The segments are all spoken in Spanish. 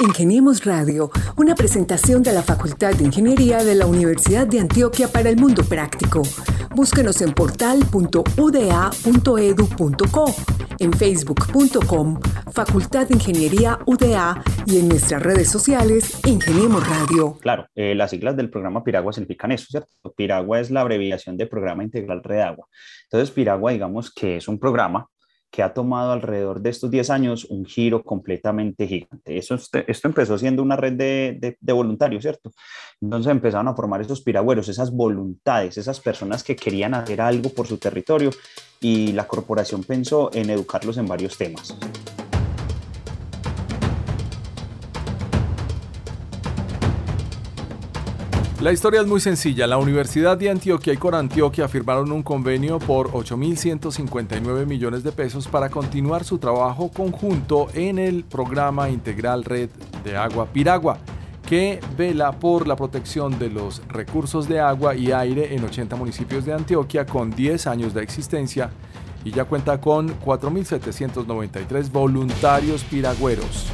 Ingeniemos Radio, una presentación de la Facultad de Ingeniería de la Universidad de Antioquia para el Mundo Práctico. Búsquenos en portal.uda.edu.co, en facebook.com, Facultad de Ingeniería UDA y en nuestras redes sociales, Ingeniemos Radio. Claro, eh, las siglas del programa Piragua significan eso, ¿cierto? Piragua es la abreviación de Programa Integral Red Agua. Entonces, Piragua, digamos que es un programa que ha tomado alrededor de estos 10 años un giro completamente gigante. Eso, esto empezó siendo una red de, de, voluntarios, ¿cierto? Entonces empezaron a formar esos piragüeros, esas voluntades, esas personas que querían hacer algo por su territorio y la corporación pensó en educarlos en varios temas. La historia es muy sencilla. La Universidad de Antioquia y Corantioquia firmaron un convenio por 8.159 millones de pesos para continuar su trabajo conjunto en el programa integral Red de Agua Piragua, que vela por la protección de los recursos de agua y aire en 80 municipios de Antioquia con 10 años de existencia y ya cuenta con 4.793 voluntarios piragüeros.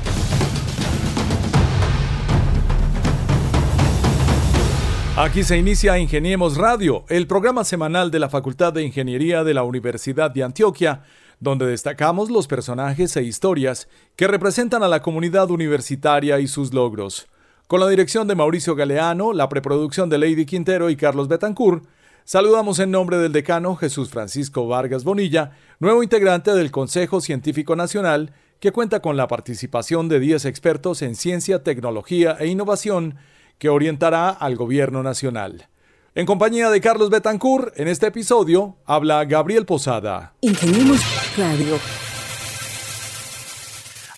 Aquí se inicia Ingeniemos Radio, el programa semanal de la Facultad de Ingeniería de la Universidad de Antioquia, donde destacamos los personajes e historias que representan a la comunidad universitaria y sus logros. Con la dirección de Mauricio Galeano, la preproducción de Lady Quintero y Carlos Betancourt, saludamos en nombre del decano Jesús Francisco Vargas Bonilla, nuevo integrante del Consejo Científico Nacional, que cuenta con la participación de 10 expertos en ciencia, tecnología e innovación que orientará al gobierno nacional. En compañía de Carlos Betancourt, en este episodio habla Gabriel Posada. Ingeniemos Radio.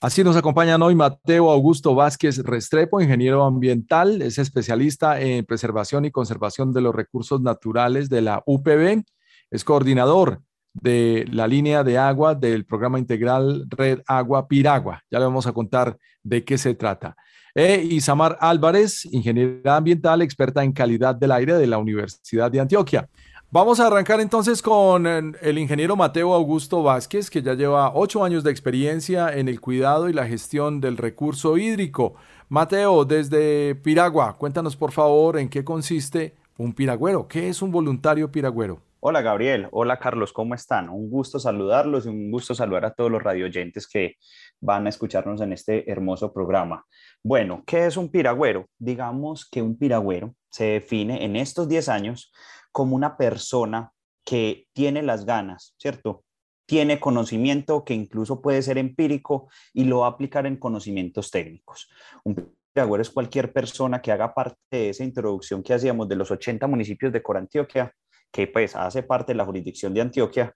Así nos acompañan hoy Mateo Augusto Vázquez Restrepo, ingeniero ambiental, es especialista en preservación y conservación de los recursos naturales de la UPB, es coordinador de la línea de agua del programa integral Red Agua Piragua. Ya le vamos a contar de qué se trata. E Isamar Álvarez, ingeniera ambiental, experta en calidad del aire de la Universidad de Antioquia. Vamos a arrancar entonces con el ingeniero Mateo Augusto Vázquez, que ya lleva ocho años de experiencia en el cuidado y la gestión del recurso hídrico. Mateo, desde Piragua, cuéntanos por favor en qué consiste un piragüero. ¿Qué es un voluntario piragüero? Hola Gabriel, hola Carlos, ¿cómo están? Un gusto saludarlos y un gusto saludar a todos los radioyentes que van a escucharnos en este hermoso programa. Bueno, ¿qué es un piragüero? Digamos que un piragüero se define en estos 10 años como una persona que tiene las ganas, ¿cierto? Tiene conocimiento que incluso puede ser empírico y lo va a aplicar en conocimientos técnicos. Un piragüero es cualquier persona que haga parte de esa introducción que hacíamos de los 80 municipios de Corantioquia, que pues hace parte de la jurisdicción de Antioquia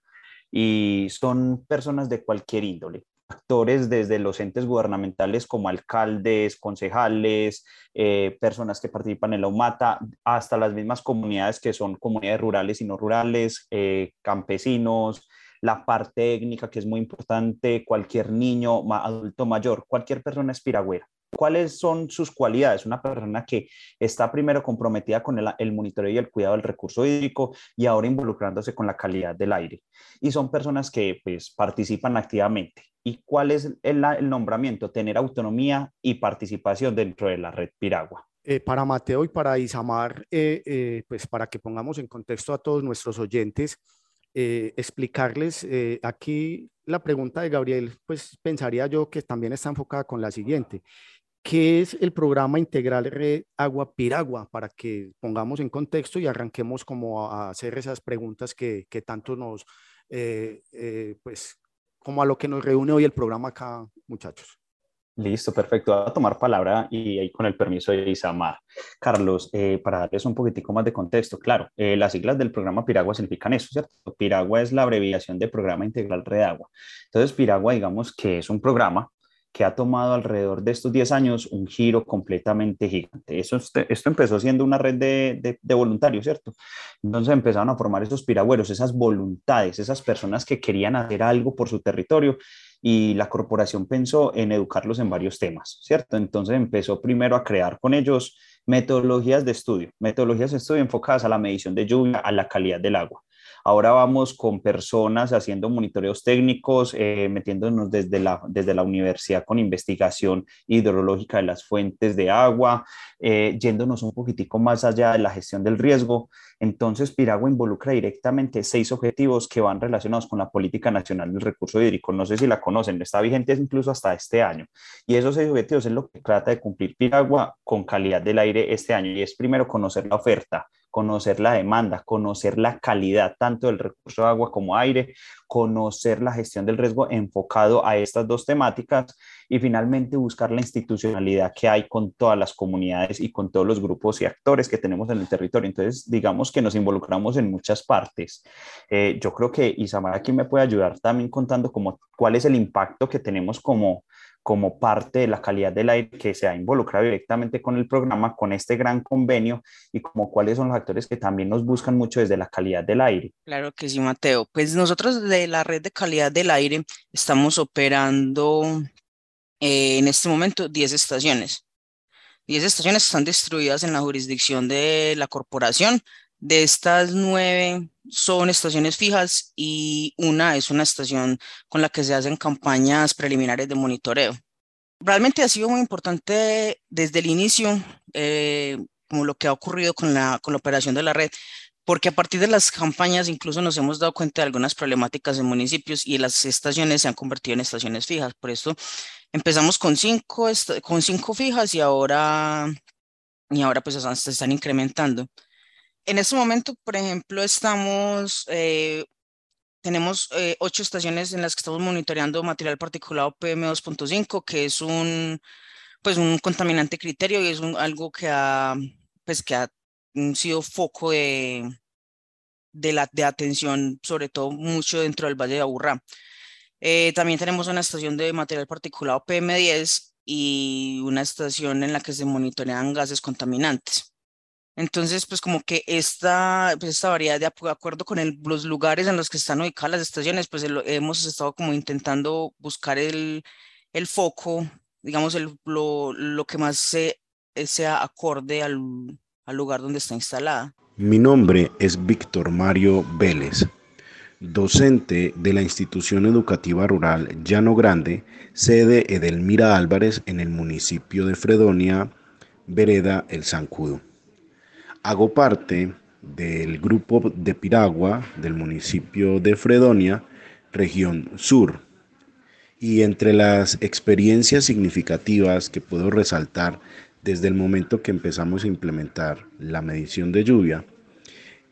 y son personas de cualquier índole actores desde los entes gubernamentales como alcaldes, concejales, eh, personas que participan en la UMATA, hasta las mismas comunidades que son comunidades rurales y no rurales, eh, campesinos, la parte técnica que es muy importante, cualquier niño, adulto mayor, cualquier persona es piragüera. ¿Cuáles son sus cualidades? Una persona que está primero comprometida con el, el, monitoreo y el cuidado del recurso hídrico y ahora involucrándose con la calidad del aire. Y son personas que pues, participan activamente. ¿Y cuál es el, el nombramiento? Tener autonomía y participación dentro de la red Piragua. Eh, para Mateo y para Isamar, eh, eh, pues para que pongamos en contexto a todos nuestros oyentes, explicarles aquí la pregunta de Gabriel, pues pensaría yo que también está enfocada con la siguiente. ¿Qué es el programa integral Red Agua Piragua? Para que pongamos en contexto y arranquemos como a hacer esas preguntas que, que tanto nos, pues como a lo que nos reúne hoy el programa acá, muchachos. Listo, perfecto. A tomar palabra y ahí con el permiso de Isamar. Carlos, eh, para darles un poquitico más de contexto, claro, eh, las siglas del programa Piragua significan eso, ¿cierto? Piragua es la abreviación de Programa Integral Red Agua. Entonces, Piragua, digamos que es un programa que ha tomado alrededor de estos 10 años un giro completamente gigante. Eso, esto empezó siendo una red de, de, voluntarios, ¿cierto? Entonces empezaron a formar esos piragüeros, esas voluntades, esas personas que querían hacer algo por su territorio y la corporación pensó en educarlos en varios temas, ¿cierto? Entonces empezó primero a crear con ellos metodologías de estudio, metodologías de estudio enfocadas a la medición de lluvia, a la calidad del agua Ahora vamos con personas haciendo monitoreos técnicos, eh, metiéndonos desde la, desde la universidad con investigación hidrológica de las fuentes de agua, eh, yéndonos un poquitico más allá de la gestión del riesgo. Entonces, Piragua involucra directamente seis objetivos que van relacionados con la política nacional del recurso hídrico. No sé si la conocen, está vigente incluso hasta este año. Y esos seis objetivos es lo que trata de cumplir Piragua con calidad del aire este año. Y es primero conocer la oferta, conocer la demanda, conocer la calidad tanto del recurso de agua como aire, conocer la gestión del riesgo enfocado a estas dos temáticas y finalmente buscar la institucionalidad que hay con todas las comunidades y con todos los grupos y actores que tenemos en el territorio. Entonces, digamos que nos involucramos en muchas partes. Eh, yo creo que Isamar aquí me puede ayudar también contando como cuál es el impacto que tenemos como como parte de la calidad del aire que se ha involucrado directamente con el programa, con este gran convenio y como cuáles son los actores que también nos buscan mucho desde la calidad del aire. Claro que sí, Mateo. Pues nosotros de la red de calidad del aire estamos operando eh, en este momento 10 estaciones. 10 estaciones están distribuidas en la jurisdicción de la corporación. De estas nueve son estaciones fijas y una es una estación con la que se hacen campañas preliminares de monitoreo. Realmente ha sido muy importante desde el inicio, eh, como lo que ha ocurrido con la, con la operación de la red, porque a partir de las campañas incluso nos hemos dado cuenta de algunas problemáticas en municipios y las estaciones se han convertido en estaciones fijas. Por esto empezamos con cinco, con cinco fijas y ahora, y ahora pues se están incrementando. En este momento, por ejemplo, eh, tenemos eh, ocho estaciones en las que estamos monitoreando material particulado PM2.5, que es un, pues un contaminante criterio y es algo que ha, pues que ha sido foco de, de, la, de atención, sobre todo mucho dentro del Valle de Aburrá. Eh, también tenemos una estación de material particulado PM10 y una estación en la que se monitorean gases contaminantes. Entonces, pues como que esta, pues esta variedad de acuerdo con los lugares en los que están ubicadas las estaciones, pues hemos estado como intentando buscar el, el foco, digamos, el, lo, lo, que más se, sea acorde al, al lugar donde está instalada. Mi nombre es Víctor Mario Vélez, docente de la institución educativa rural Llano Grande, sede Edelmira Álvarez en el municipio de Fredonia, Vereda El Zancudo. Hago parte del grupo de Piragua del municipio de Fredonia, región sur. Y entre las experiencias significativas que puedo resaltar desde el momento que empezamos a implementar la medición de lluvia,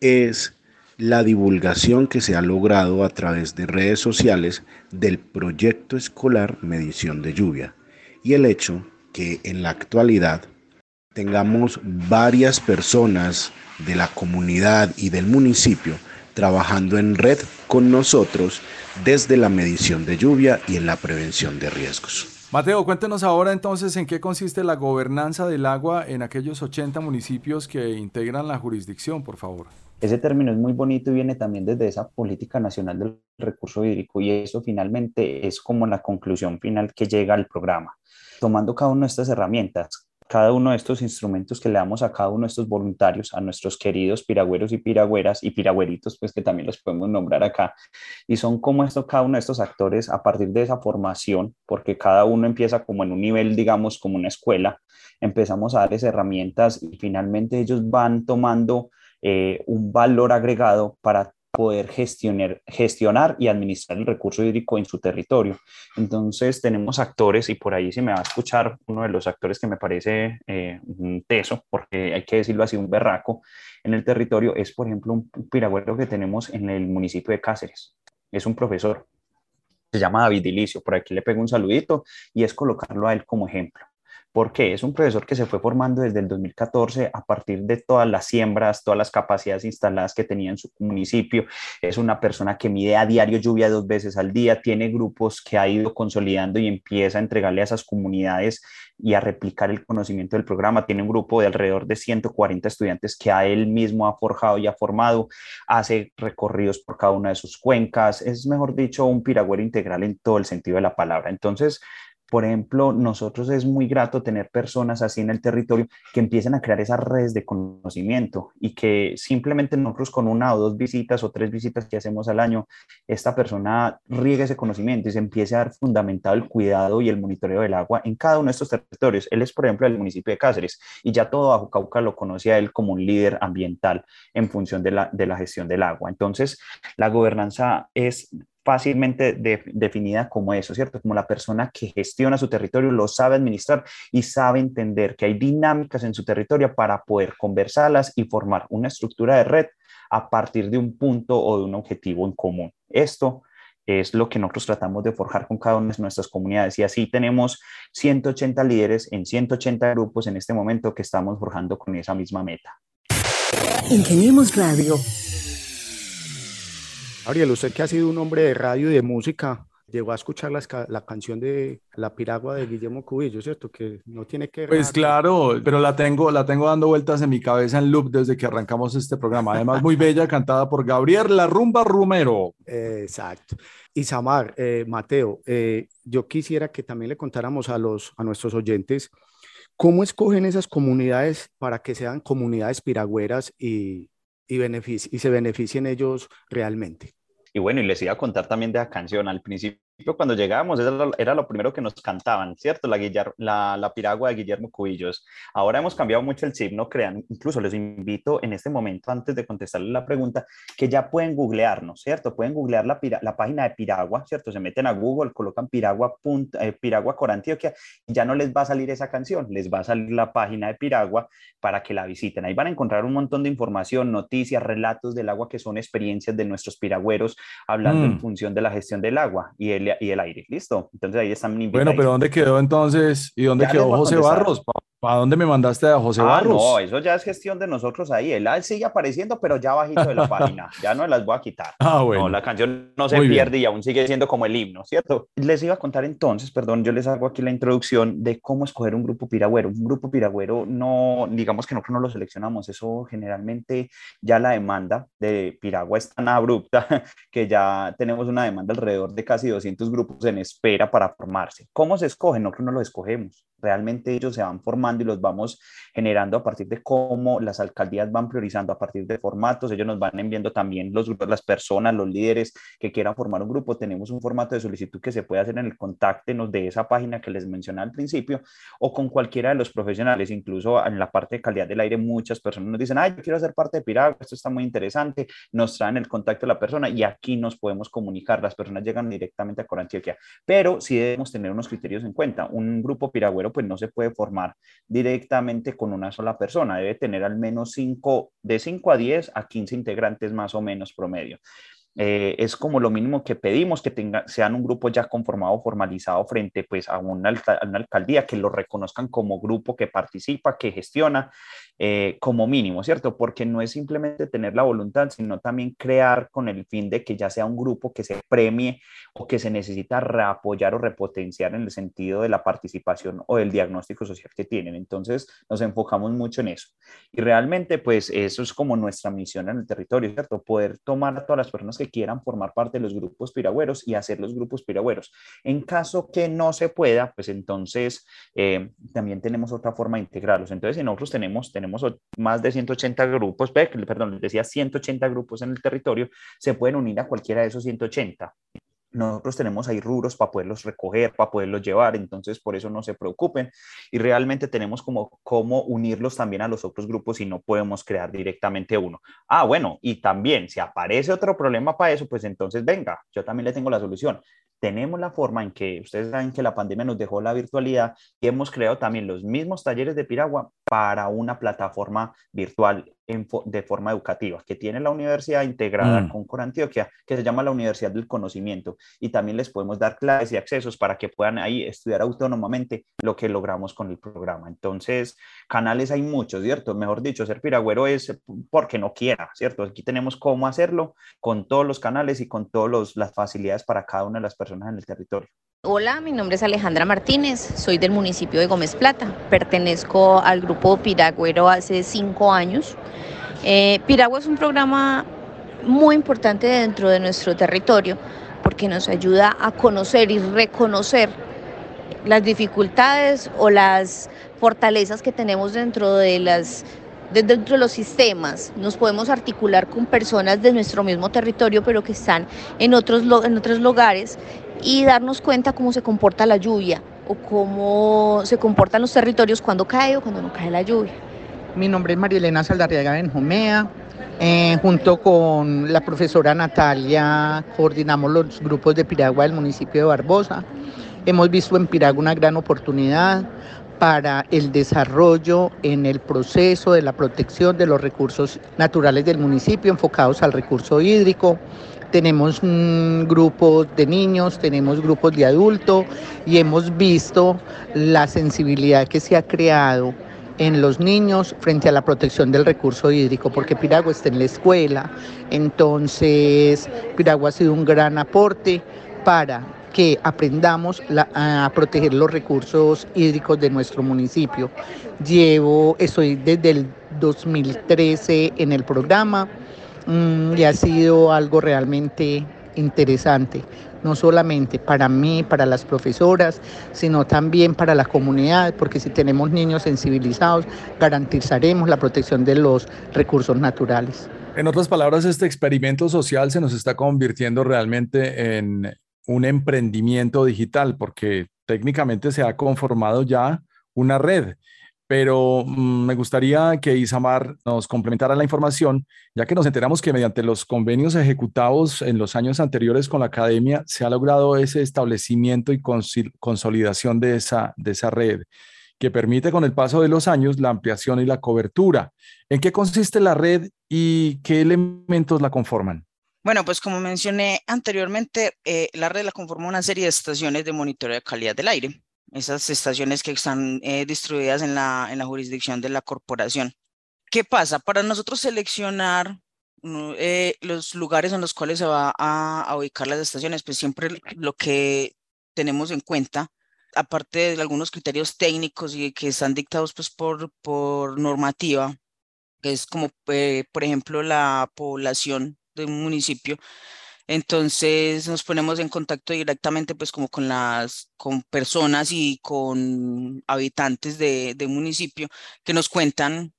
es la divulgación que se ha logrado a través de redes sociales del proyecto escolar Medición de Lluvia y el hecho que en la actualidad tengamos varias personas de la comunidad y del municipio trabajando en red con nosotros desde la medición de lluvia y en la prevención de riesgos. Mateo, cuéntenos ahora entonces en qué consiste la gobernanza del agua en aquellos 80 municipios que integran la jurisdicción, por favor. Ese término es muy bonito y viene también desde esa política nacional del recurso hídrico y eso finalmente es como la conclusión final que llega al programa. Tomando cada una de estas herramientas, cada uno de estos instrumentos que le damos a cada uno de estos voluntarios, a nuestros queridos piragüeros y piragüeras y piragüeritos, pues que también los podemos nombrar acá, y son como esto, cada uno de estos actores a partir de esa formación, porque cada uno empieza como en un nivel, digamos, como una escuela, empezamos a darles herramientas y finalmente ellos van tomando eh, un valor agregado para poder gestionar, gestionar y administrar el recurso hídrico en su territorio. Entonces tenemos actores y por ahí se me va a escuchar uno de los actores que me parece eh, un teso, porque hay que decirlo así, un berraco en el territorio, es por ejemplo un piragüero que tenemos en el municipio de Cáceres. Es un profesor, se llama David Dilicio, por aquí le pego un saludito y es colocarlo a él como ejemplo. Porque es un profesor que se fue formando desde el 2014 a partir de todas las siembras, todas las capacidades instaladas que tenía en su municipio. Es una persona que mide a diario lluvia dos veces al día, tiene grupos que ha ido consolidando y empieza a entregarle a esas comunidades y a replicar el conocimiento del programa. Tiene un grupo de alrededor de 140 estudiantes que a él mismo ha forjado y ha formado, hace recorridos por cada una de sus cuencas. Es, mejor dicho, un piragüero integral en todo el sentido de la palabra. Entonces, por ejemplo, nosotros es muy grato tener personas así en el territorio que empiecen a crear esas redes de conocimiento y que simplemente nosotros con una o dos visitas o tres visitas que hacemos al año, esta persona riegue ese conocimiento y se empiece a dar fundamentado el cuidado y el monitoreo del agua en cada uno de estos territorios. Él es, por ejemplo, del municipio de Cáceres y ya todo Bajo Cauca lo conoce a él como un líder ambiental en función de la, de la gestión del agua. Entonces, la gobernanza es fácilmente definida como eso, ¿cierto? Como la persona que gestiona su territorio, lo sabe administrar y sabe entender que hay dinámicas en su territorio para poder conversarlas y formar una estructura de red a partir de un punto o de un objetivo en común. Esto es lo que nosotros tratamos de forjar con cada una de nuestras comunidades y así tenemos 180 líderes en 180 grupos en este momento que estamos forjando con esa misma meta. Ingeniemos Radio Ariel, usted que ha sido un hombre de radio y de música, llegó a escuchar la, la, canción de La Piragua de Guillermo Cubillo, ¿cierto? Que no tiene que... Pues claro, pero la tengo, la tengo dando vueltas en mi cabeza en loop desde que arrancamos este programa. Además, muy bella, cantada por Gabriel La Rumba Rumero. exacto. Y Samar, eh, Mateo, eh, yo quisiera que también le contáramos a, los, a nuestros oyentes cómo escogen esas comunidades para que sean comunidades piragüeras y, y, y se beneficien ellos realmente. Y bueno, y les iba a contar también de la canción. Al principio cuando llegábamos era lo, primero que nos cantaban, ¿cierto? La, la, la, piragua de Guillermo Cubillos. Ahora hemos cambiado mucho el chip, no crean. Incluso les invito en este momento, antes de contestarles la pregunta, que ya pueden googlearnos, ¿cierto? Pueden googlear la, la página de Piragua, ¿cierto? Se meten a Google, colocan Piragua, eh, Piragua Corantioquia y ya no les va a salir esa canción, les va a salir la página de Piragua para que la visiten. Ahí van a encontrar un montón de información, noticias, relatos del agua que son experiencias de nuestros piragüeros hablando en mm. función de la gestión del agua y el y el aire. ¿Listo? Entonces ahí están Bueno, pero ¿dónde quedó entonces? ¿Y dónde quedó José Barros? ¿Para dónde me mandaste a José ah, Barros? No, eso ya es gestión de nosotros ahí. Él sigue apareciendo, pero ya bajito de la página. Ya no las voy a quitar. Ah, bueno. No, la canción no se pierde y aún sigue siendo como el himno, ¿cierto? Les iba a contar entonces, perdón, yo les hago aquí la introducción de cómo escoger un grupo piragüero. Un grupo piragüero no, digamos que nosotros no lo seleccionamos. Eso generalmente ya la demanda de Piragua es tan abrupta que ya tenemos una demanda alrededor de casi 200 grupos en espera para formarse. ¿Cómo se escogen? Nosotros no lo escogemos realmente ellos se van formando y los vamos generando a partir de cómo las alcaldías van priorizando a partir de formatos. Ellos nos van enviando también los grupos, las personas, los líderes que quieran formar un grupo. Tenemos un formato de solicitud que se puede hacer en el contáctenos de esa página que les mencioné al principio o con cualquiera de los profesionales. Incluso en la parte de calidad del aire, muchas personas nos dicen, ay, yo quiero ser parte de Piragua, esto está muy interesante. Nos traen el contacto de la persona y aquí nos podemos comunicar. Las personas llegan directamente a Corantioquia, pero sí debemos tener unos criterios en cuenta. Un grupo piragüero pues no se puede formar directamente con una sola persona, debe tener al menos cinco, de 5 a 10 a 15 integrantes más o menos promedio. Eh, es como lo mínimo que pedimos, que tenga, sean un grupo ya conformado, formalizado frente pues, a, una, a alcaldía, que lo reconozcan como grupo que participa, que gestiona, eh, como mínimo, ¿cierto? Porque no es simplemente tener la voluntad, sino también crear con el fin de que ya sea un grupo que se premie o que se necesita reapoyar o repotenciar en el sentido de la participación o del diagnóstico social que tienen. Entonces, nos enfocamos mucho en eso. Y realmente, pues eso es como nuestra misión en el territorio, ¿cierto? Poder tomar a todas las personas que quieran formar parte de los grupos piragüeros y hacer los grupos piragüeros. En caso que no se pueda, pues entonces eh, también tenemos otra forma de integrarlos. Entonces, si nosotros tenemos tenemos más de 180 grupos, perdón, les decía 180 grupos en el territorio, se pueden unir a cualquiera de esos 180 nosotros tenemos ahí rubros para poderlos recoger, para poderlos llevar, entonces por eso no se preocupen y realmente tenemos como cómo unirlos también a los otros grupos y no podemos crear directamente uno. Ah, bueno, y también si aparece otro problema para eso, pues entonces venga, yo también le tengo la solución tenemos la forma en que ustedes saben que la pandemia nos dejó la virtualidad y hemos creado también los mismos talleres de Piragua para una plataforma virtual de forma educativa que tiene la universidad integrada mm. con Corantioquia, que se llama la Universidad del Conocimiento. Y también les podemos dar clases y accesos para que puedan ahí estudiar autónomamente lo que logramos con el programa. Entonces, canales hay muchos, ¿cierto? Mejor dicho, ser piragüero es porque no quiera, ¿cierto? Aquí tenemos cómo hacerlo con todos los canales y con todas las facilidades para cada una de las personas en el territorio. Hola, mi nombre es Alejandra Martínez, soy del municipio de Gómez Plata, pertenezco al grupo Piragüero hace cinco años. Eh, Piragua es un programa muy importante dentro de nuestro territorio porque nos ayuda a conocer y reconocer las dificultades o las fortalezas que tenemos dentro de las dentro de los sistemas. Nos podemos articular con personas de nuestro mismo territorio, pero que están en otros, en otros lugares y darnos cuenta cómo se comporta la lluvia o cómo se comportan los territorios cuando cae o cuando no cae la lluvia. Mi nombre es María Elena Saldarriaga Benjumea. Eh, junto con la profesora Natalia coordinamos los grupos de Piragua del municipio de Barbosa. Hemos visto en Piragua una gran oportunidad para el desarrollo en el proceso de la protección de los recursos naturales del municipio enfocados al recurso hídrico. Tenemos grupos de niños, tenemos grupos de adultos y hemos visto la sensibilidad que se ha creado en los niños frente a la protección del recurso hídrico, porque Piragua está en la escuela, entonces Piragua ha sido un gran aporte para que aprendamos a proteger los recursos hídricos de nuestro municipio. Llevo, estoy desde el 2013 en el programa mm, y ha sido algo realmente interesante no solamente para mí, para las profesoras, sino también para la comunidad, porque si tenemos niños sensibilizados, garantizaremos la protección de los recursos naturales. En otras palabras, este experimento social se nos está convirtiendo realmente en un emprendimiento digital, porque técnicamente se ha conformado ya una red pero mm, me gustaría que Isamar nos complementara la información, ya que nos enteramos que mediante los convenios ejecutados en los años anteriores con la academia se ha logrado ese establecimiento y consolidación de esa, de esa red que permite con el paso de los años la ampliación y la cobertura. ¿En qué consiste la red y qué elementos la conforman? Bueno, pues como mencioné anteriormente, eh, la red la conforma una serie de estaciones de monitoreo de calidad del aire esas estaciones que están eh, distribuidas en la, en la jurisdicción de la corporación. ¿Qué pasa? Para nosotros seleccionar eh, los lugares en los cuales se va a, ubicar las estaciones, pues siempre lo que tenemos en cuenta, aparte de algunos criterios técnicos y que están dictados pues por, por normativa, es como, eh, por ejemplo, la población de un municipio, entonces nos ponemos en contacto directamente pues como con las con personas y con habitantes de, de municipio que nos cuentan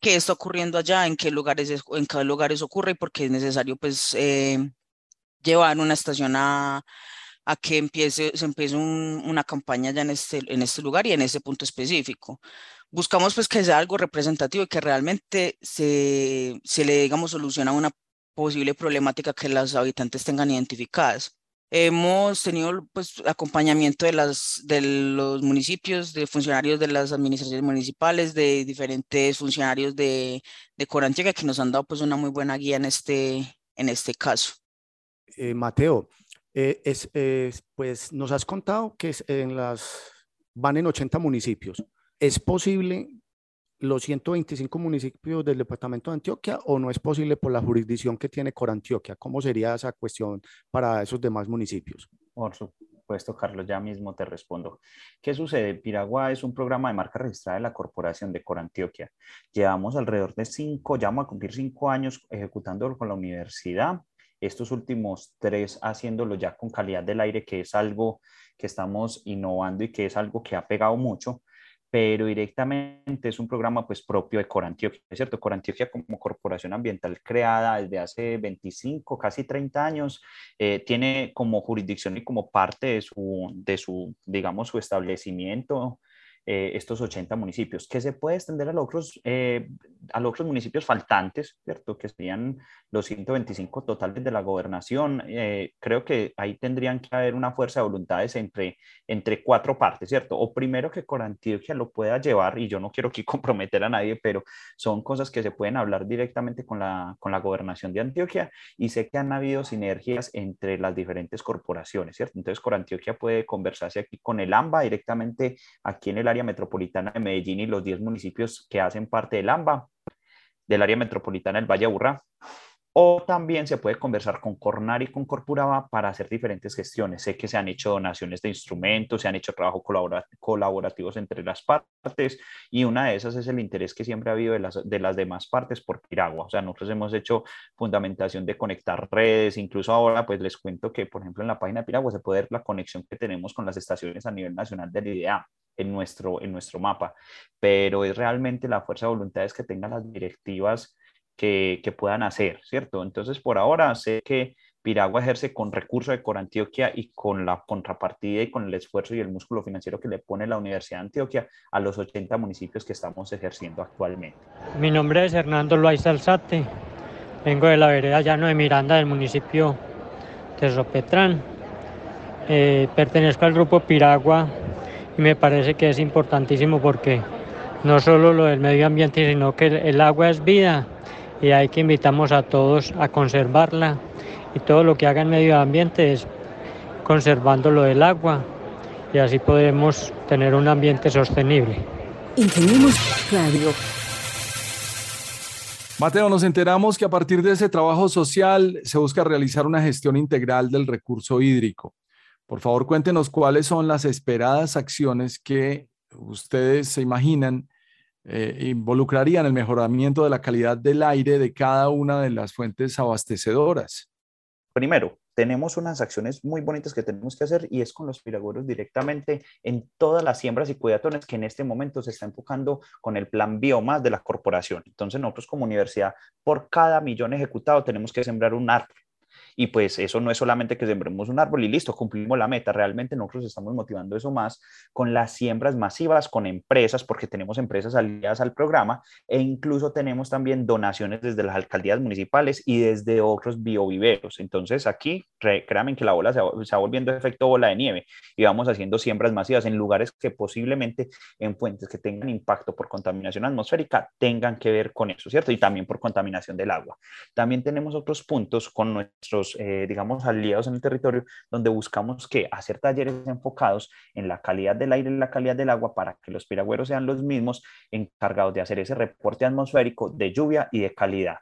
qué está ocurriendo allá, en qué lugares en qué lugares ocurre y por qué es necesario pues eh, llevar una estación a, a que empiece, se empiece una campaña ya en este, en este lugar y en ese punto específico. Buscamos pues que sea algo representativo y que realmente se, se le digamos solución a una posible problemática que los habitantes tengan identificadas. Hemos tenido pues, acompañamiento de, las, de los municipios, de funcionarios de las administraciones municipales, de diferentes funcionarios de, de Corantega que nos han dado pues, una muy buena guía en este, en este caso. Eh, Mateo, eh, es, pues nos has contado que en las, van en 80 municipios. ¿Es posible los 125 municipios del departamento de Antioquia o no es posible por la jurisdicción que tiene Corantioquia? ¿Cómo sería esa cuestión para esos demás municipios? Por supuesto, Carlos, ya mismo te respondo. ¿Qué sucede? Piragua es un programa de marca registrada de la Corporación de Corantioquia. Llevamos alrededor de cinco, ya vamos a cumplir cinco años ejecutándolo con la universidad. Estos últimos tres haciéndolo ya con calidad del aire, que es algo que estamos innovando y que es algo que ha pegado mucho pero directamente es un programa pues propio de Corantioquia, ¿es cierto? Corantioquia como corporación ambiental creada desde hace 25, casi 30 años, eh, tiene como jurisdicción y como parte de su, de su digamos, su establecimiento eh, estos 80 municipios, que se puede extender a otros, eh, a otros municipios faltantes, ¿cierto? Que serían los 125 totales de la gobernación. Eh, creo que ahí tendrían que haber una fuerza de voluntades entre, entre cuatro partes, ¿cierto? O primero que Corantioquia lo pueda llevar, y yo no quiero aquí comprometer a nadie, pero son cosas que se pueden hablar directamente con la, con la gobernación de Antioquia, y sé que han habido sinergias entre las diferentes corporaciones, ¿cierto? Entonces, Corantioquia puede conversarse aquí con el AMBA directamente aquí en el área metropolitana de Medellín y los 10 municipios que hacen parte del AMBA, del área metropolitana del Valle Aburrá, o también se puede conversar con Cornar y con Corpuraba para hacer diferentes gestiones. Sé que se han hecho donaciones de instrumentos, se han hecho trabajo colaborativos entre las partes y una de esas es el interés que siempre ha habido de las, de las demás partes por Piragua. O sea, nosotros hemos hecho fundamentación de conectar redes, incluso ahora pues les cuento que por ejemplo en la página Piragua se puede ver la conexión que tenemos con las estaciones a nivel nacional del IDEA en nuestro, en nuestro mapa, pero es realmente la fuerza de voluntad es que tengan las directivas que, puedan hacer, ¿cierto? Entonces, por ahora sé que Piragua ejerce con recursos de Corantioquia y con la contrapartida y con el esfuerzo y el músculo financiero que le pone la Universidad de Antioquia a los 80 municipios que estamos ejerciendo actualmente. Mi nombre es Hernando Loaiza Alzate, vengo de la vereda Llano de Miranda del municipio de Ropetrán. Eh, pertenezco al grupo Piragua y me parece que es importantísimo porque no solo lo del medio ambiente, sino que el agua es vida y hay que invitamos a todos a conservarla y todo lo que haga en medio ambiente es conservando lo del agua y así podemos tener un ambiente sostenible. Ingeniemos Radio. Mateo, nos enteramos que a partir de ese trabajo social se busca realizar una gestión integral del recurso hídrico. Por favor, cuéntenos cuáles son las esperadas acciones que ustedes se imaginan eh, involucrarían el mejoramiento de la calidad del aire de cada una de las fuentes abastecedoras? Primero, tenemos unas acciones muy bonitas que tenemos que hacer y es con los piragüeros directamente en todas las siembras y cuidatones que en este momento se está enfocando con el plan biomas de la corporación. Entonces nosotros como universidad, por cada millón ejecutado tenemos que sembrar un árbol y pues eso no es solamente que sembremos un árbol y listo, cumplimos la meta. Realmente nosotros estamos motivando eso más con las siembras masivas, con empresas, porque tenemos empresas aliadas al programa e incluso tenemos también donaciones desde las alcaldías municipales y desde otros bioviveros. Entonces aquí, créanme que la bola se va, se va volviendo efecto bola de nieve y vamos haciendo siembras masivas en lugares que posiblemente en fuentes que tengan impacto por contaminación atmosférica tengan que ver con eso, ¿cierto? Y también por contaminación del agua. También tenemos otros puntos con nuestros eh, digamos, aliados en el territorio, donde buscamos que hacer talleres enfocados en la calidad del aire y la calidad del agua para que los piragüeros sean los mismos encargados de hacer ese reporte atmosférico de lluvia y de calidad.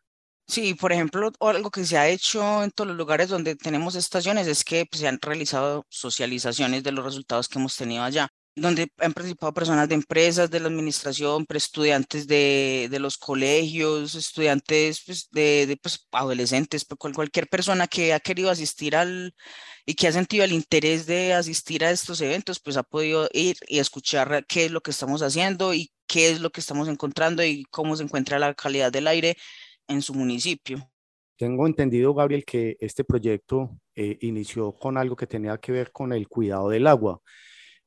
Sí, por ejemplo, algo que se ha hecho en todos los lugares donde tenemos estaciones es que pues, se han realizado socializaciones de los resultados que hemos tenido allá donde han participado personas de empresas, de la administración, estudiantes de, de, los colegios, estudiantes pues, de, de pues, adolescentes, pues, cualquier persona que ha querido asistir al y que ha sentido el interés de asistir a estos eventos, pues ha podido ir y escuchar qué es lo que estamos haciendo y qué es lo que estamos encontrando y cómo se encuentra la calidad del aire en su municipio. Tengo entendido, Gabriel, que este proyecto eh, inició con algo que tenía que ver con el cuidado del agua.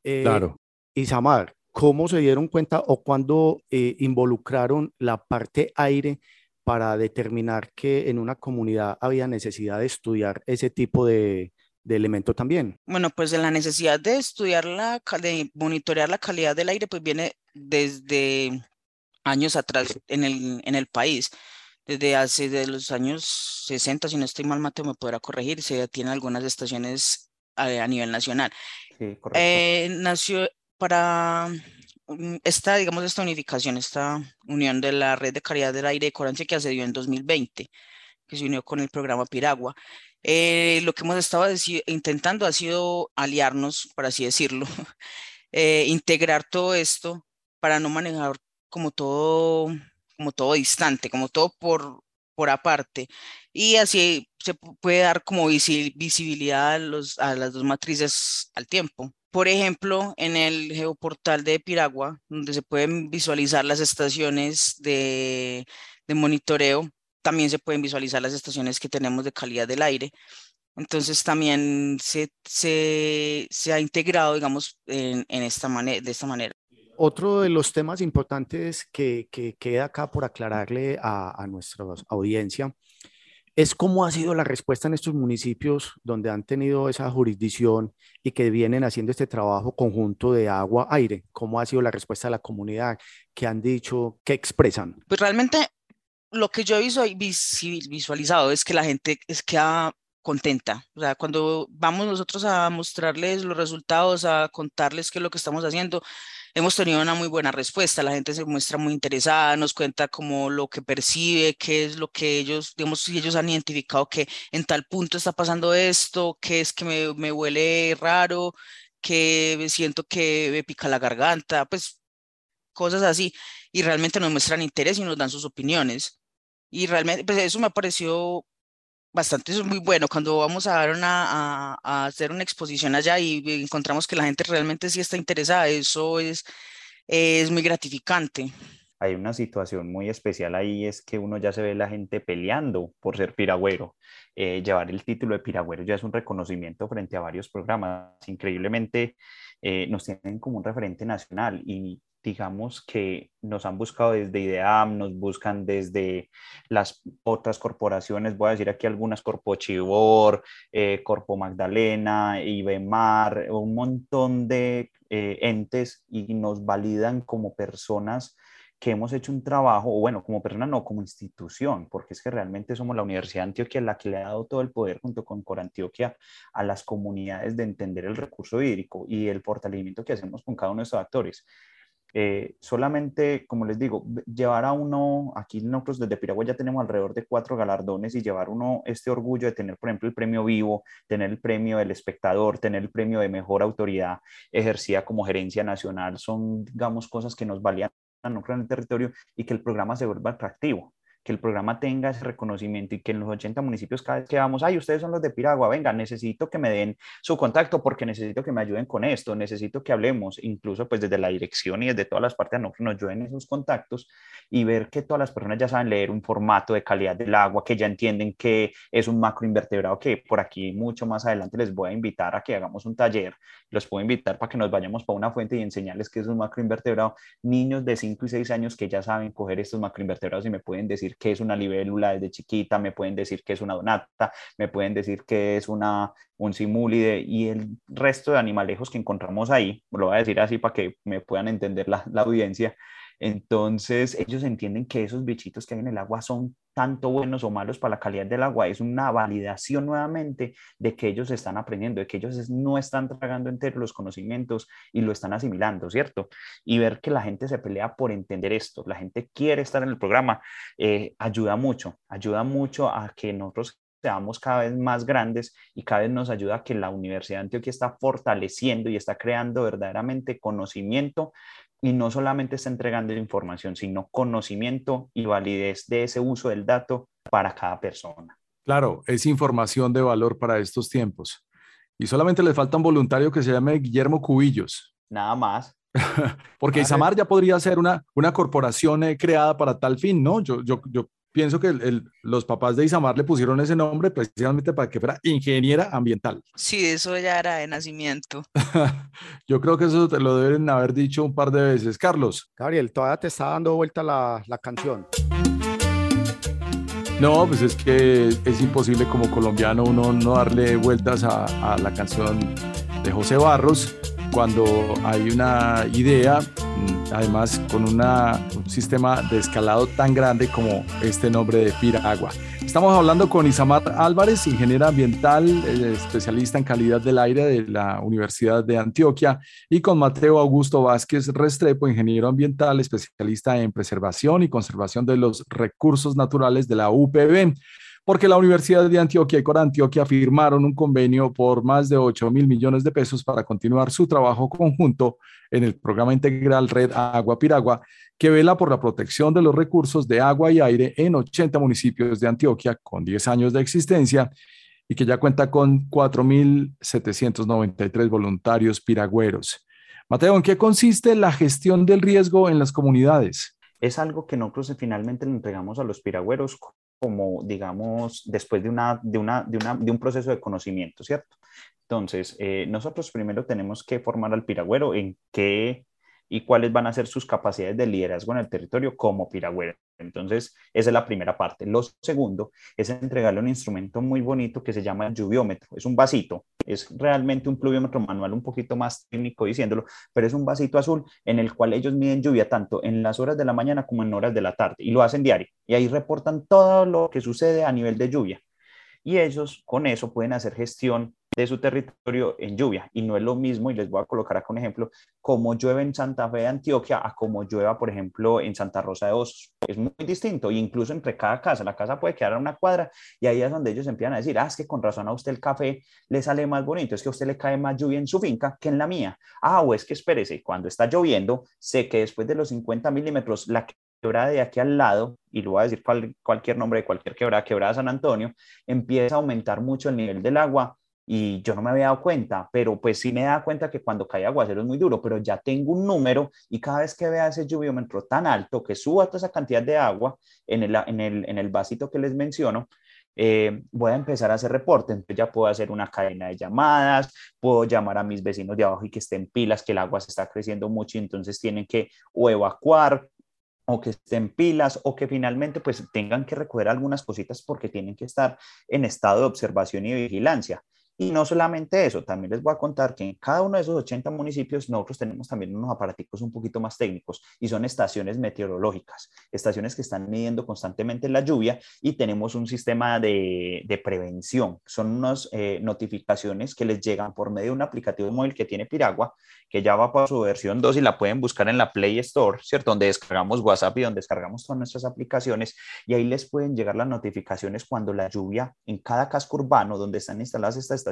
Eh, claro. Isamar, ¿cómo se dieron cuenta o cuándo eh, involucraron la parte aire para determinar que en una comunidad había necesidad de estudiar ese tipo de, de elemento también? Bueno, pues la necesidad de estudiar la, de monitorear la calidad del aire, pues viene desde años atrás en el, en el país. Desde hace de los años 60, si no estoy mal, Mateo me podrá corregir, se tienen algunas estaciones a, eh, a nivel nacional. Eh, nació para mm, esta, digamos, esta unificación, esta unión de la red de calidad del aire de Corancia que se dio en 2020, que se unió con el programa Piragua. Eh, lo que hemos estado intentando ha sido aliarnos, por así decirlo, eh, integrar todo esto para no manejar como todo, como todo distante, como todo por, por aparte. Y así se puede dar como visibilidad a, las dos matrices al tiempo. Por ejemplo, en el geoportal de Piragua, donde se pueden visualizar las estaciones de, monitoreo, también se pueden visualizar las estaciones que tenemos de calidad del aire. Entonces también se, ha integrado, digamos, en, esta manera, de esta manera. Otro de los temas importantes que, que queda acá por aclararle a nuestra audiencia es cómo ha sido la respuesta en estos municipios donde han tenido esa jurisdicción y que vienen haciendo este trabajo conjunto de agua-aire. ¿Cómo ha sido la respuesta de la comunidad? ¿Qué han dicho? ¿Qué expresan? Pues realmente lo que yo he visualizado es que la gente es que contenta. O sea, cuando vamos nosotros a mostrarles los resultados, a contarles qué es lo que estamos haciendo, hemos tenido una muy buena respuesta. La gente se muestra muy interesada, nos cuenta como lo que percibe, qué es lo que ellos, digamos, si ellos han identificado que en tal punto está pasando esto, qué es que me, me huele raro, que siento que me pica la garganta, pues cosas así. Y realmente nos muestran interés y nos dan sus opiniones. Y realmente, pues eso me ha parecido bastante eso es muy bueno. Cuando vamos a dar una a, hacer una exposición allá y encontramos que la gente realmente sí está interesada eso es es muy gratificante. Hay una situación muy especial ahí es que uno ya se ve la gente peleando por ser piragüero. Eh, llevar el título de piragüero ya es un reconocimiento frente a varios programas. Increíblemente eh, nos tienen como un referente nacional y digamos que nos han buscado desde IDEAM, nos buscan desde las otras corporaciones, voy a decir aquí algunas, Corpo Chibor, eh, Corpo Magdalena, IBEMAR, un montón de eh, entes y nos validan como personas que hemos hecho un trabajo, o bueno, como persona no, como institución, porque es que realmente somos la Universidad de Antioquia la que le ha dado todo el poder junto con Antioquia a las comunidades de entender el recurso hídrico y el fortalecimiento que hacemos con cada uno de estos actores. Eh, solamente, como les digo, llevar a uno, aquí nosotros desde Piragua ya tenemos alrededor de cuatro galardones y llevar uno este orgullo de tener, por ejemplo, el premio vivo, tener el premio del espectador, tener el premio de mejor autoridad ejercida como gerencia nacional, son, digamos, cosas que nos valían en el territorio y que el programa se vuelva atractivo que el programa tenga ese reconocimiento y que en los 80 municipios cada vez que vamos, ay, ustedes son los de Piragua, venga, necesito que me den su contacto porque necesito que me ayuden con esto, necesito que hablemos, incluso pues desde la dirección y desde todas las partes nos ayuden esos contactos y ver que todas las personas ya saben leer un formato de calidad del agua, que ya entienden que es un macroinvertebrado, que por aquí mucho más adelante les voy a invitar a que hagamos un taller, los puedo invitar para que nos vayamos para una fuente y enseñarles qué es un macroinvertebrado, niños de 5 y 6 años que ya saben coger estos macroinvertebrados y me pueden decir qué es una libélula desde chiquita, me pueden decir que es una donata, me pueden decir que es una, un simúlide y el resto de animalejos que encontramos ahí, lo voy a decir así para que me puedan entender la, la audiencia, entonces, ellos entienden que esos bichitos que hay en el agua son tanto buenos o malos para la calidad del agua. Es una validación nuevamente de que ellos están aprendiendo, de que ellos no están tragando enteros los conocimientos y lo están asimilando, ¿cierto? Y ver que la gente se pelea por entender esto, la gente quiere estar en el programa, eh, ayuda mucho, ayuda mucho a que nosotros seamos cada vez más grandes y cada vez nos ayuda a que la Universidad de Antioquia está fortaleciendo y está creando verdaderamente conocimiento y no solamente está entregando información, sino conocimiento y validez de ese uso del dato para cada persona. Claro, es información de valor para estos tiempos. Y solamente le falta un voluntario que se llame Guillermo Cubillos. Nada más. Porque Isamar ya podría ser una, una corporación eh, creada para tal fin, ¿no? Yo, yo, yo pienso que los papás de Isamar le pusieron ese nombre precisamente para que fuera ingeniera ambiental. Sí, eso ya era de nacimiento. Yo creo que eso te lo deben haber dicho un par de veces. Carlos. Gabriel, todavía te está dando vuelta la, canción. No, pues es que es imposible como colombiano uno no darle vueltas a, a la canción de José Barros cuando hay una idea, además con una, un sistema de escalado tan grande como este nombre de Piragua. Estamos hablando con Isamar Álvarez, ingeniera ambiental, eh, especialista en calidad del aire de la Universidad de Antioquia, y con Mateo Augusto Vázquez Restrepo, ingeniero ambiental, especialista en preservación y conservación de los recursos naturales de la UPB porque la Universidad de Antioquia y Corantioquia firmaron un convenio por más de 8 mil millones de pesos para continuar su trabajo conjunto en el programa integral Red Agua Piragua, que vela por la protección de los recursos de agua y aire en 80 municipios de Antioquia con 10 años de existencia y que ya cuenta con 4.793 voluntarios piragüeros. Mateo, ¿en qué consiste la gestión del riesgo en las comunidades? Es algo que nosotros finalmente le entregamos a los piragüeros como, digamos, después de, una, de, una, de, una, de un proceso de conocimiento, ¿cierto? Entonces, eh, nosotros primero tenemos que formar al piragüero en qué y cuáles van a ser sus capacidades de liderazgo en el territorio como piragüero. Entonces, esa es la primera parte. Lo segundo es entregarle un instrumento muy bonito que se llama el lluviómetro. Es un vasito, es realmente un pluviómetro manual un poquito más técnico diciéndolo, pero es un vasito azul en el cual ellos miden lluvia tanto en las horas de la mañana como en horas de la tarde y lo hacen diario. Y ahí reportan todo lo que sucede a nivel de lluvia. Y ellos con eso pueden hacer gestión de su territorio en lluvia. Y no es lo mismo, y les voy a colocar acá un ejemplo, como llueve en Santa Fe de Antioquia a como llueva, por ejemplo, en Santa Rosa de Osos. Es muy distinto, e incluso entre cada casa. La casa puede quedar a una cuadra y ahí es donde ellos empiezan a decir, ah, es que con razón a usted el café le sale más bonito, es que a usted le cae más lluvia en su finca que en la mía. Ah, o es que espérese, cuando está lloviendo, sé que después de los 50 milímetros, la quebrada de aquí al lado, y lo voy a decir cualquier nombre de cualquier quebrada, quebrada San Antonio, empieza a aumentar mucho el nivel del agua y yo no me había dado cuenta, pero pues sí me da cuenta que cuando cae aguacero es muy duro, pero ya tengo un número y cada vez que vea ese lluviómetro tan alto que suba toda esa cantidad de agua en el, en el, en el vasito que les menciono, eh, voy a empezar a hacer reporte, entonces ya puedo hacer una cadena de llamadas, puedo llamar a mis vecinos de abajo y que estén pilas, que el agua se está creciendo mucho y entonces tienen que o evacuar o que estén pilas o que finalmente pues tengan que recoger algunas cositas porque tienen que estar en estado de observación y vigilancia. Y no solamente eso, también les voy a contar que en cada uno de esos 80 municipios nosotros tenemos también unos aparaticos un poquito más técnicos y son estaciones meteorológicas, estaciones que están midiendo constantemente la lluvia y tenemos un sistema de, de prevención. Son unas eh, notificaciones que les llegan por medio de un aplicativo móvil que tiene Piragua, que ya va para su versión 2 y la pueden buscar en la Play Store, ¿cierto? Donde descargamos WhatsApp y donde descargamos todas nuestras aplicaciones y ahí les pueden llegar las notificaciones cuando la lluvia en cada casco urbano donde están instaladas estas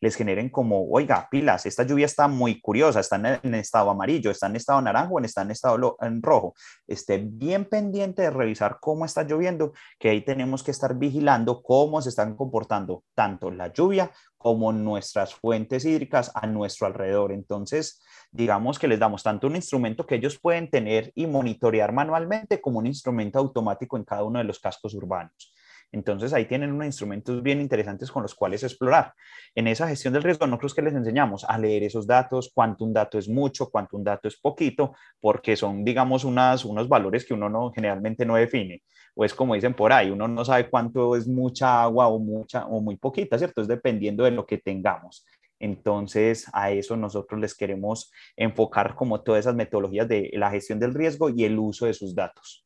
les generen como, oiga, pilas, esta lluvia está muy curiosa, está en, estado amarillo, está en estado naranjo, está en estado en rojo. Esté bien pendiente de revisar cómo está lloviendo, que ahí tenemos que estar vigilando cómo se están comportando tanto la lluvia como nuestras fuentes hídricas a nuestro alrededor. Entonces, digamos que les damos tanto un instrumento que ellos pueden tener y monitorear manualmente como un instrumento automático en cada uno de los cascos urbanos. Entonces ahí tienen unos instrumentos bien interesantes con los cuales explorar. En esa gestión del riesgo, nosotros que les enseñamos a leer esos datos, cuánto un dato es mucho, cuánto un dato es poquito, porque son, digamos, unas, unos valores que uno no, generalmente no define. O es como dicen por ahí, uno no sabe cuánto es mucha agua o mucha o muy poquita, ¿cierto? Es dependiendo de lo que tengamos. Entonces, a eso nosotros les queremos enfocar como todas esas metodologías de la gestión del riesgo y el uso de sus datos.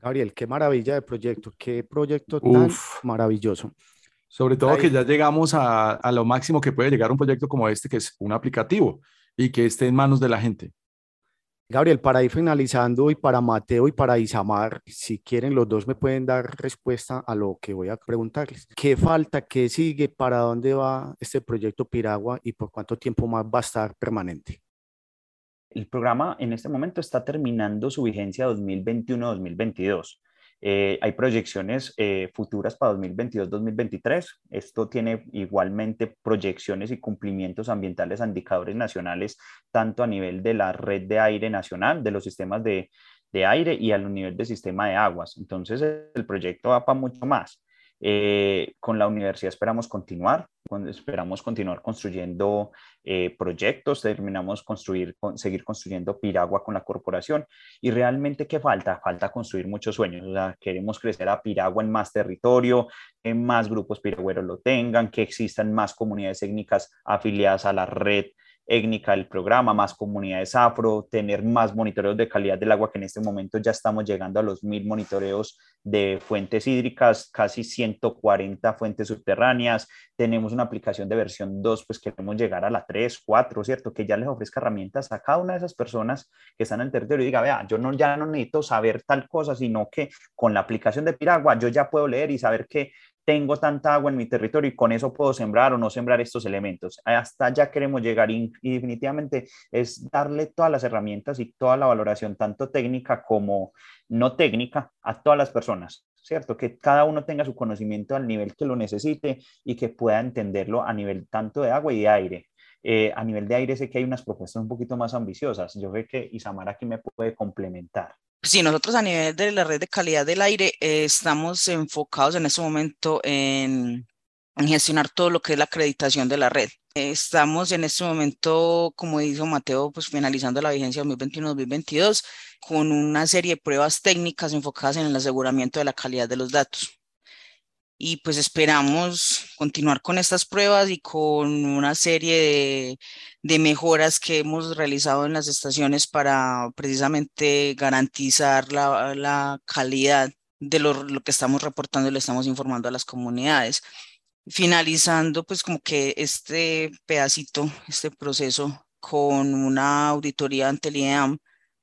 Gabriel, qué maravilla de proyecto, qué proyecto tan maravilloso. Sobre todo que ya llegamos a, a, lo máximo que puede llegar un proyecto como este, que es un aplicativo y que esté en manos de la gente. Gabriel, para ir finalizando y para Mateo y para Isamar, si quieren los dos me pueden dar respuesta a lo que voy a preguntarles. ¿Qué falta? ¿Qué sigue? ¿Para dónde va este proyecto Piragua y por cuánto tiempo más va a estar permanente? El programa en este momento está terminando su vigencia 2021-2022. Eh, hay proyecciones eh, futuras para 2022-2023. Esto tiene igualmente proyecciones y cumplimientos ambientales a indicadores nacionales, tanto a nivel de la red de aire nacional, de los sistemas de, de aire y a nivel del sistema de aguas. Entonces, el proyecto va para mucho más. Eh, con la universidad esperamos continuar, esperamos continuar construyendo eh, proyectos, terminamos construir, seguir construyendo Piragua con la corporación. Y realmente, ¿qué falta? Falta construir muchos sueños. queremos crecer a Piragua en más territorio, en más grupos piragüeros lo tengan, que existan más comunidades técnicas afiliadas a la red étnica del programa, más comunidades afro, tener más monitoreos de calidad del agua, que en este momento ya estamos llegando a los mil monitoreos de fuentes hídricas, casi 140 fuentes subterráneas. Tenemos una aplicación de versión 2, pues queremos llegar a la 3, 4, ¿cierto? Que ya les ofrezca herramientas a cada una de esas personas que están en el territorio y diga, vea, yo no, ya no necesito saber tal cosa, sino que con la aplicación de Piragua yo ya puedo leer y saber que tengo tanta agua en mi territorio y con eso puedo sembrar o no sembrar estos elementos. Hasta allá queremos llegar y, definitivamente es darle todas las herramientas y toda la valoración, tanto técnica como no técnica, a todas las personas, ¿cierto? Que cada uno tenga su conocimiento al nivel que lo necesite y que pueda entenderlo a nivel tanto de agua y de aire. Eh, a nivel de aire sé que hay unas propuestas un poquito más ambiciosas. Yo creo que Isamar aquí me puede complementar. Sí, nosotros a nivel de la red de calidad del aire eh, estamos enfocados en este momento en, gestionar todo lo que es la acreditación de la red. estamos en este momento, como dijo Mateo, pues finalizando la vigencia 2021-2022 con una serie de pruebas técnicas enfocadas en el aseguramiento de la calidad de los datos y pues esperamos continuar con estas pruebas y con una serie de, mejoras que hemos realizado en las estaciones para precisamente garantizar la, calidad de lo, que estamos reportando y le estamos informando a las comunidades. finalizando pues como que este pedacito, este proceso con una auditoría ante el IEAM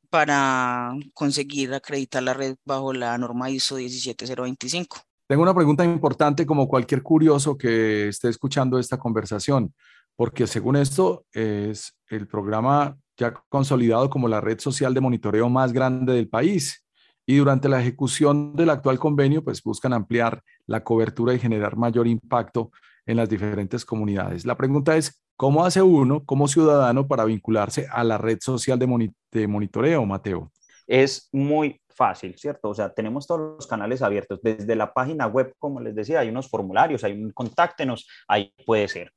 para conseguir acreditar la red bajo la norma ISO 17025. Tengo una pregunta importante como cualquier curioso que esté escuchando esta conversación, porque según esto es el programa ya consolidado como la red social de monitoreo más grande del país y durante la ejecución del actual convenio pues buscan ampliar la cobertura y generar mayor impacto en las diferentes comunidades. La pregunta es, ¿cómo hace uno como ciudadano para vincularse a la red social de, monitoreo, Mateo? Es muy fácil, ¿cierto? O sea, tenemos todos los canales abiertos. Desde la página web, como les decía, hay unos formularios, hay un contáctenos, ahí puede ser.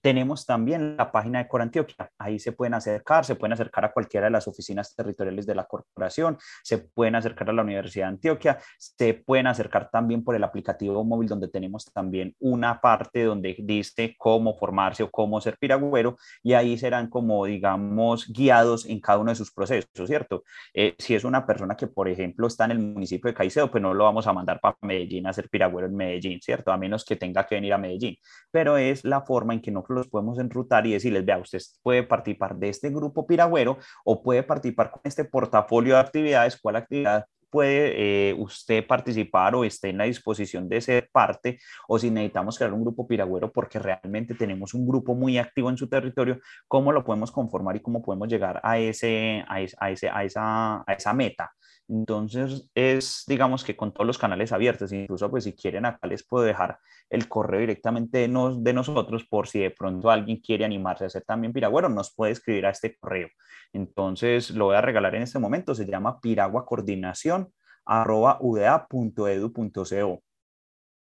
Tenemos también la página de Corantioquia, ahí se pueden acercar, se pueden acercar a cualquiera de las oficinas territoriales de la corporación, se pueden acercar a la Universidad de Antioquia, se pueden acercar también por el aplicativo móvil donde tenemos también una parte donde dice cómo formarse o cómo ser piragüero y ahí serán como, digamos, guiados en cada uno de sus procesos, ¿cierto? Eh, si es una persona que, por ejemplo, está en el municipio de Caicedo, pues no lo vamos a mandar para Medellín a ser piragüero en Medellín, ¿cierto? A menos que tenga que venir a Medellín, pero es la forma en que nosotros los podemos enrutar y decirles, vea, usted puede participar de este grupo piragüero o puede participar con este portafolio de actividades, cuál actividad puede eh, usted participar o esté en la disposición de ser parte o si necesitamos crear un grupo piragüero porque realmente tenemos un grupo muy activo en su territorio, cómo lo podemos conformar y cómo podemos llegar a, ese, a, ese, a, esa, a esa meta. Entonces es, digamos que con todos los canales abiertos, incluso pues si quieren acá les puedo dejar el correo directamente de, de nosotros por si de pronto alguien quiere animarse a hacer también piragüero, nos puede escribir a este correo. Entonces lo voy a regalar en este momento, se llama piraguacoordinación arroba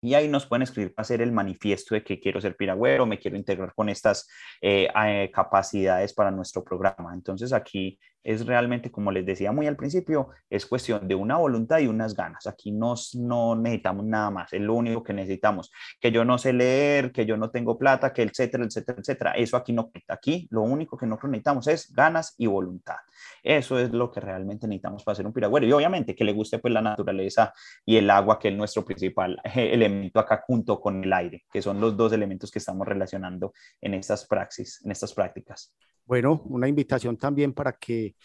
y ahí nos pueden escribir para hacer el manifiesto de que quiero ser piragüero, me quiero integrar con estas eh, eh, capacidades para nuestro programa. Entonces aquí es realmente, como les decía muy al principio, es cuestión de una voluntad y unas ganas. Aquí nos, no necesitamos nada más, es lo único que necesitamos. Que yo no sé leer, que yo no tengo plata, que etcétera, etcétera, etcétera. Eso aquí no Aquí lo único que nosotros necesitamos es ganas y voluntad. Eso es lo que realmente necesitamos para ser un piragüero. Y obviamente que le guste pues la naturaleza y el agua, que es nuestro principal elemento acá junto con el aire, que son los dos elementos que estamos relacionando en estas praxis, en estas prácticas. Bueno, una invitación también para que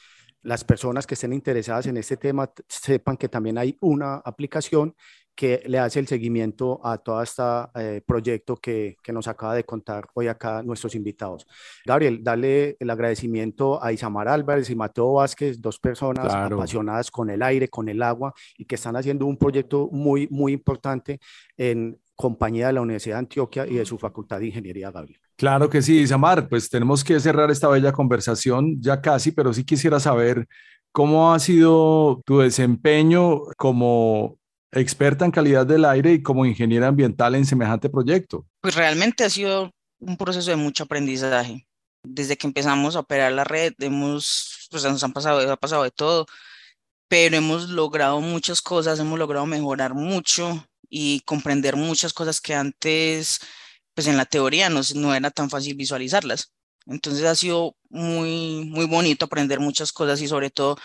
las personas que estén interesadas en este tema sepan que también hay una aplicación que le hace el seguimiento a todo este proyecto que, que, nos acaba de contar hoy acá nuestros invitados. Gabriel, dale el agradecimiento a Isamar Álvarez y Mateo Vázquez, dos personas apasionadas con el aire, con el agua y que están haciendo un proyecto muy, muy importante en compañía de la Universidad de Antioquia y de su Facultad de Ingeniería, Gabriel. Claro que sí, Isamar, pues tenemos que cerrar esta bella conversación ya casi, pero sí quisiera saber cómo ha sido tu desempeño como experta en calidad del aire y como ingeniera ambiental en semejante proyecto. Pues realmente ha sido un proceso de mucho aprendizaje. Desde que empezamos a operar la red, hemos, pues nos han pasado, ha pasado de todo, pero hemos logrado muchas cosas, hemos logrado mejorar mucho y comprender muchas cosas que antes pues en la teoría no, no era tan fácil visualizarlas. Entonces ha sido muy, muy bonito aprender muchas cosas y sobre todo,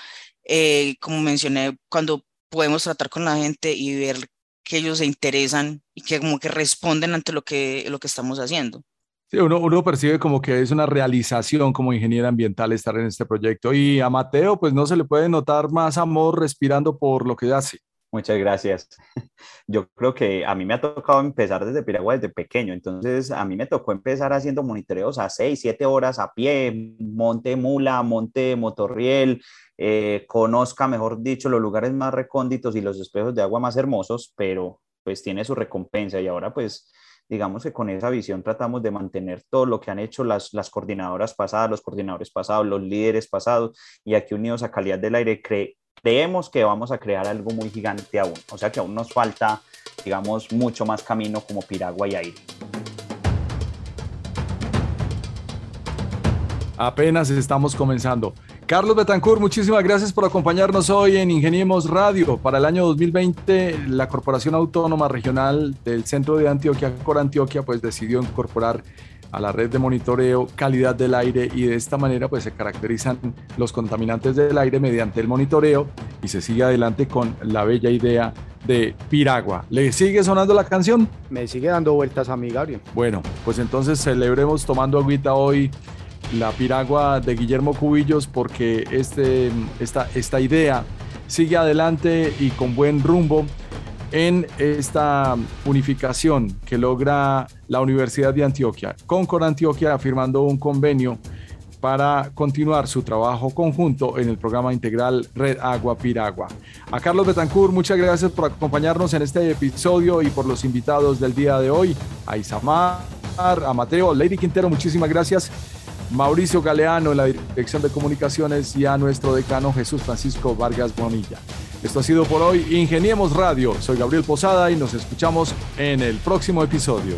eh, como mencioné, cuando podemos tratar con la gente y ver que ellos se interesan y que como que responden ante lo que, lo que estamos haciendo. Sí, uno, uno percibe como que es una realización como ingeniero ambiental estar en este proyecto. Y a Mateo, pues no se le puede notar más amor respirando por lo que hace. Muchas gracias. Yo creo que a mí me ha tocado empezar desde Piragua desde pequeño, entonces a mí me tocó empezar haciendo monitoreos a 6, 7 horas a pie, monte mula, monte motorriel, eh, conozca, mejor dicho, los lugares más recónditos y los espejos de agua más hermosos, pero pues tiene su recompensa y ahora pues digamos que con esa visión tratamos de mantener todo lo que han hecho las, las coordinadoras pasadas, los coordinadores pasados, los líderes pasados y aquí unidos a calidad del aire, cre creemos que vamos a crear algo muy gigante aún. O sea que aún nos falta, digamos, mucho más camino como piragua y aire. Apenas estamos comenzando. Carlos Betancourt, muchísimas gracias por acompañarnos hoy en Ingeniemos Radio. Para el año 2020, la Corporación Autónoma Regional del Centro de Antioquia, Cor Antioquia, pues decidió incorporar a la red de monitoreo calidad del aire y de esta manera pues se caracterizan los contaminantes del aire mediante el monitoreo y se sigue adelante con la bella idea de Piragua. ¿Le sigue sonando la canción? Me sigue dando vueltas a mi Gabriel. Bueno, pues entonces celebremos tomando agüita hoy la Piragua de Guillermo Cubillos porque este, esta, esta idea sigue adelante y con buen rumbo en esta unificación que logra la Universidad de Antioquia, con Antioquia firmando un convenio para continuar su trabajo conjunto en el programa integral Red Agua Piragua. A Carlos Betancourt, muchas gracias por acompañarnos en este episodio y por los invitados del día de hoy. A Isamar, a Mateo, Lady Quintero, muchísimas gracias. Mauricio Galeano en la Dirección de Comunicaciones y a nuestro decano Jesús Francisco Vargas Bonilla. Esto ha sido por hoy Ingeniemos Radio. Soy Gabriel Posada y nos escuchamos en el próximo episodio.